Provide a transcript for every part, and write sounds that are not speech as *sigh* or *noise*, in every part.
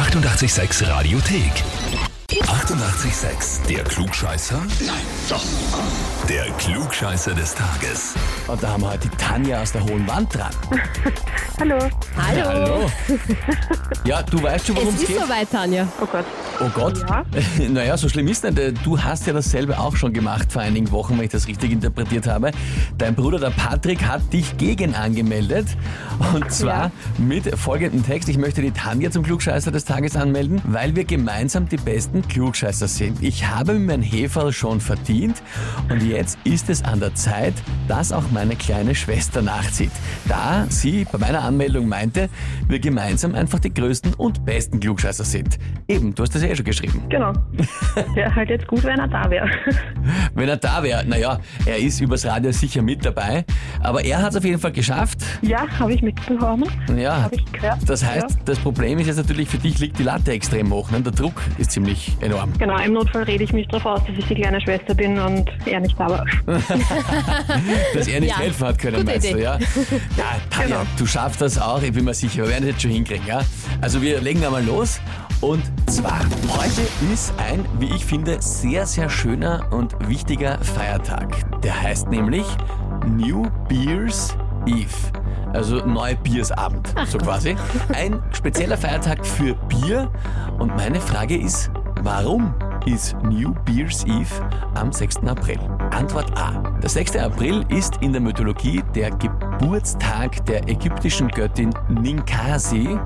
886 Radiothek. 88,6. Der Klugscheißer? Nein, doch. Der Klugscheißer des Tages. Und da haben wir heute die Tanja aus der Hohen Wand dran. *laughs* Hallo. Hallo. Hallo. Ja, du weißt schon, worum Es es ist geht. soweit, Tanja. Oh Gott. Oh Gott. Ja. *laughs* Naja, so schlimm ist nicht. Du hast ja dasselbe auch schon gemacht vor einigen Wochen, wenn ich das richtig interpretiert habe. Dein Bruder, der Patrick, hat dich gegen angemeldet. Und zwar Ja. mit folgendem Text. Ich möchte die Tanja zum Klugscheißer des Tages anmelden, weil wir gemeinsam die besten Klugscheißer sind. Ich habe mir mein Heferl schon verdient und jetzt ist es an der Zeit, dass auch meine kleine Schwester nachzieht. Da sie bei meiner Anmeldung meinte, wir gemeinsam einfach die größten und besten Klugscheißer sind. Eben, du hast das ja eh schon geschrieben. Genau. *laughs* Wäre halt jetzt gut, wenn er da wäre. Wenn er da wäre, naja, er ist übers Radio sicher mit dabei, aber er hat es auf jeden Fall geschafft. Ja, habe ich mitbekommen. Ja, Habe ich gehört. das heißt, Ja. das Problem ist jetzt natürlich, für dich liegt die Latte extrem hoch. Ne? Der Druck ist ziemlich enorm. Genau, im Notfall rede ich mich darauf aus, dass ich die kleine Schwester bin und er nicht da war. *laughs* Dass er nicht Ja, helfen hat können, gute meinst du, Idee. ja? Ja, Tanja, Genau. du schaffst das auch, ich bin mir sicher, wir werden es jetzt schon hinkriegen, ja? Also wir legen einmal los. Und zwar, heute ist ein, wie ich finde, sehr, sehr schöner und wichtiger Feiertag. Der heißt nämlich New Beers Eve. Also Neubiersabend, so quasi. Ein spezieller Feiertag für Bier. Und meine Frage ist, warum ist New Beers Eve am 6. April? Antwort A. Der 6. April ist in der Mythologie der Geburtstag der ägyptischen Göttin Ninkasi.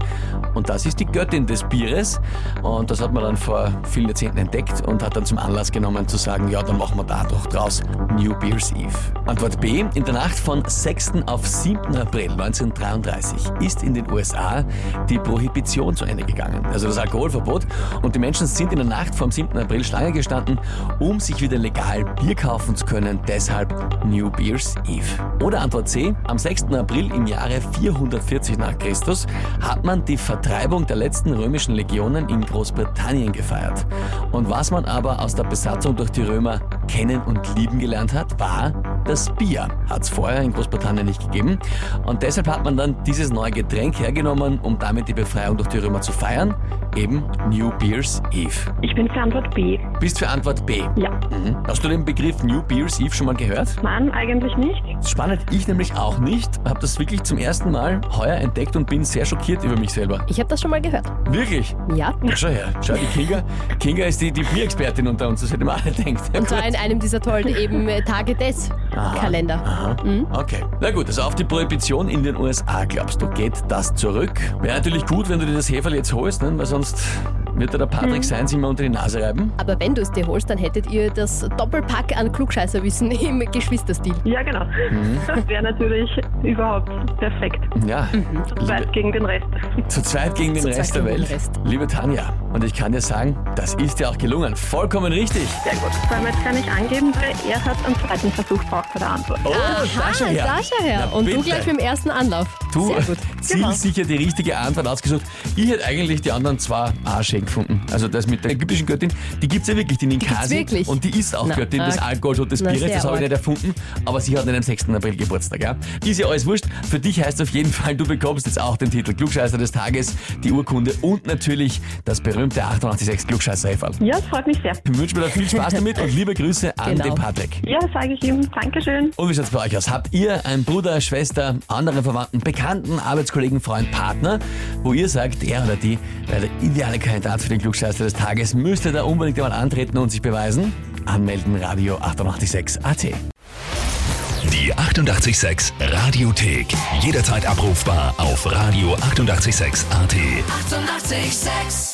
Und das ist die Göttin des Bieres. Und das hat man dann vor vielen Jahrzehnten entdeckt und hat dann zum Anlass genommen zu sagen, ja, dann machen wir da doch draus New Beers Eve. Antwort B. In der Nacht von 6. auf 7. April 1933 ist in den USA die Prohibition zu Ende gegangen. Also das Alkoholverbot. Und die Menschen sind in der Nacht vom 7. April Schlange gestanden, um sich wieder legal Bier kaufen zu können. Deshalb New Beers Eve. Oder Antwort C. Am 6. April im Jahre 440 nach Christus hat man die Vertreibung der letzten römischen Legionen in Großbritannien gefeiert. Und was man aber aus der Besatzung durch die Römer kennen und lieben gelernt hat, war das Bier. Hat es vorher in Großbritannien nicht gegeben. Und deshalb hat man dann dieses neue Getränk hergenommen, um damit die Befreiung durch die Römer zu feiern. Eben New Beers Eve. Ich bin für Antwort B. Bist für Antwort B. Ja. Mhm. Hast du den Begriff New Beers Eve schon mal gehört? Nein, eigentlich nicht. Spannend, ich nämlich auch nicht. Habe das wirklich zum ersten Mal heuer entdeckt und bin sehr schockiert über mich selber. Ich habe das schon mal gehört. Wirklich? Ja. Ja, schau her. Schau, die Kinga, Kinga ist die, die Bierexpertin unter uns, das hätte man alle denkt. Und zwar in *laughs* einem dieser tollen eben Tage des Kalender. Aha. Okay. Na gut, also auf die Prohibition in den USA, glaubst du, geht das zurück? Wäre natürlich gut, wenn du dir das Heferl jetzt holst, ne? weil sonst wird dir der Patrick Seins immer unter die Nase reiben. Aber wenn du es dir holst, dann hättet ihr das Doppelpack an Klugscheißerwissen *laughs* im Geschwisterstil. Ja, genau. Das wäre natürlich überhaupt perfekt. Ja, Weit gegen den Rest. zu zweit gegen den Zu zweit Rest der Welt. Rest. Liebe Tanja, und ich kann dir sagen, das ist dir auch gelungen. Vollkommen richtig. Sehr gut. Vor allem jetzt kann ich angeben, weil er hat einen zweiten Versuch braucht bei der Antwort. Oh, Aha, da schau her. da schau her. Na Und bitte. du gleich mit dem ersten Anlauf. Du, Sehr gut. zielsicher die richtige Antwort ausgesucht. Ich hätte eigentlich die anderen zwei Arschig gefunden. Also das mit der ägyptischen Göttin, die gibt's ja wirklich, die Ninkasi. wirklich? Und die ist auch Na, Göttin des. Alkohols und des Na, Bieres. Das habe ich nicht erfunden. Aber sie hat an dem 6. April Geburtstag. Ja? Ist ja alles wurscht. Für dich heißt auf jeden Fall, du bekommst jetzt auch den Titel Klugscheißer des Tages, die Urkunde und natürlich das berühmte 886 klugscheißer -Häferl. Ja, das freut mich sehr. Ich wünsche mir da viel Spaß damit und liebe Grüße an Genau. den Patrick. Ja, sage ich ihm. Dankeschön. Und wie schaut's bei euch aus? Habt ihr einen Bruder, Schwester, andere Verwandten, Bekannten, Arbeitskollegen, Freund, Partner, wo ihr sagt, er oder die wäre der ideale Kandidat für den Klugscheißer des Tages, müsst ihr da unbedingt einmal antreten und sich beweisen? Anmelden, Radio 886 AT. Die 88,6 Radiothek. Jederzeit abrufbar auf radio886.at. 88,6. Eighty-eight, sex.